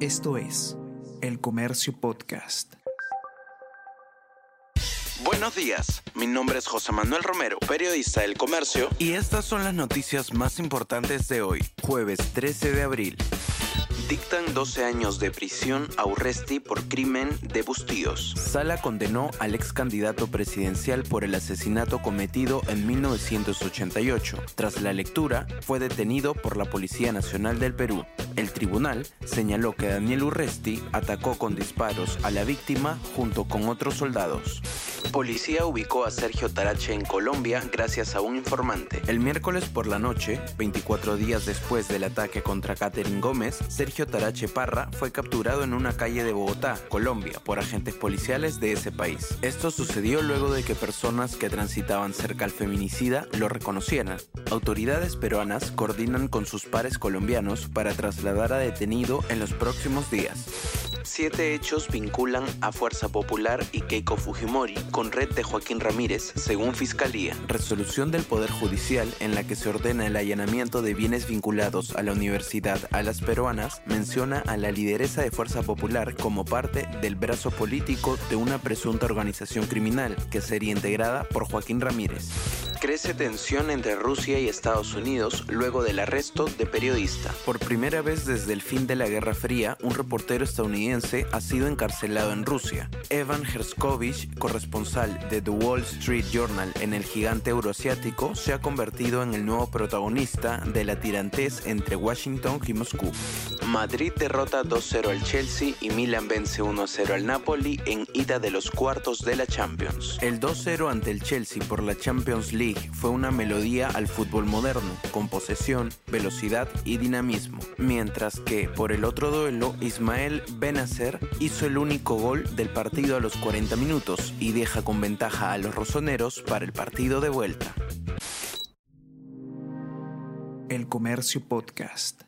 Esto es El Comercio Podcast. Buenos días, mi nombre es José Manuel Romero, periodista del Comercio, y estas son las noticias más importantes de hoy, jueves 13 de abril. Dictan 12 años de prisión a Urresti por crimen de Bustíos. Sala condenó al ex candidato presidencial por el asesinato cometido en 1988. Tras la lectura, fue detenido por la Policía Nacional del Perú. El tribunal señaló que Daniel Urresti atacó con disparos a la víctima junto con otros soldados. Policía ubicó a Sergio Tarache en Colombia gracias a un informante. El miércoles por la noche, 24 días después del ataque contra Catherine Gómez, Sergio Tarache Parra fue capturado en una calle de Bogotá, Colombia, por agentes policiales de ese país. Esto sucedió luego de que personas que transitaban cerca al feminicida lo reconocieran. Autoridades peruanas coordinan con sus pares colombianos para trasladar a detenido en los próximos días. Siete hechos vinculan a Fuerza Popular y Keiko Fujimori con red de Joaquín Ramírez, según Fiscalía. Resolución del Poder Judicial en la que se ordena el allanamiento de bienes vinculados a la Universidad a las Peruanas menciona a la lideresa de Fuerza Popular como parte del brazo político de una presunta organización criminal que sería integrada por Joaquín Ramírez. Crece tensión entre Rusia y Estados Unidos luego del arresto de periodista. Por primera vez desde el fin de la Guerra Fría, un reportero estadounidense ha sido encarcelado en Rusia. Evan Herskovich, corresponsal de The Wall Street Journal en el gigante euroasiático, se ha convertido en el nuevo protagonista de la tirantez entre Washington y Moscú. Madrid derrota 2-0 al Chelsea y Milan vence 1-0 al Napoli en ida de los cuartos de la Champions. El 2-0 ante el Chelsea por la Champions League fue una melodía al fútbol moderno, con posesión, velocidad y dinamismo, mientras que por el otro duelo Ismael Benacer hizo el único gol del partido a los 40 minutos y deja con ventaja a los rosoneros para el partido de vuelta. El Comercio Podcast.